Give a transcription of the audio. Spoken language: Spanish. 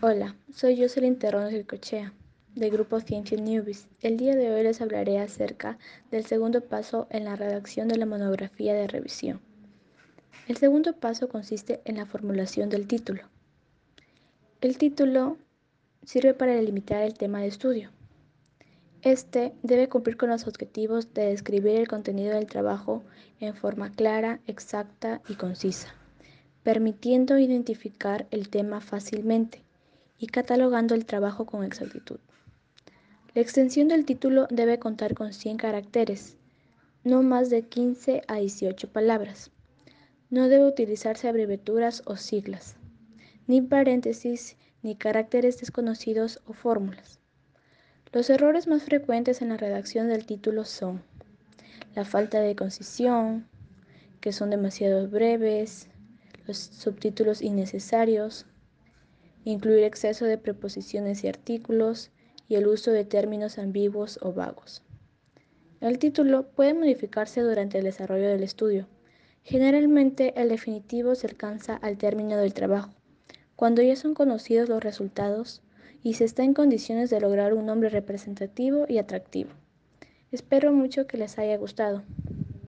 Hola, soy Jocelyn Terrones Cochea, del grupo Ciencia Newbies. El día de hoy les hablaré acerca del segundo paso en la redacción de la monografía de revisión. El segundo paso consiste en la formulación del título. El título sirve para delimitar el tema de estudio. Este debe cumplir con los objetivos de describir el contenido del trabajo en forma clara, exacta y concisa, permitiendo identificar el tema fácilmente y catalogando el trabajo con exactitud. La extensión del título debe contar con 100 caracteres, no más de 15 a 18 palabras. No debe utilizarse abreviaturas o siglas, ni paréntesis, ni caracteres desconocidos o fórmulas. Los errores más frecuentes en la redacción del título son la falta de concisión, que son demasiado breves, los subtítulos innecesarios, incluir exceso de preposiciones y artículos y el uso de términos ambiguos o vagos. El título puede modificarse durante el desarrollo del estudio. Generalmente el definitivo se alcanza al término del trabajo, cuando ya son conocidos los resultados y se está en condiciones de lograr un nombre representativo y atractivo. Espero mucho que les haya gustado.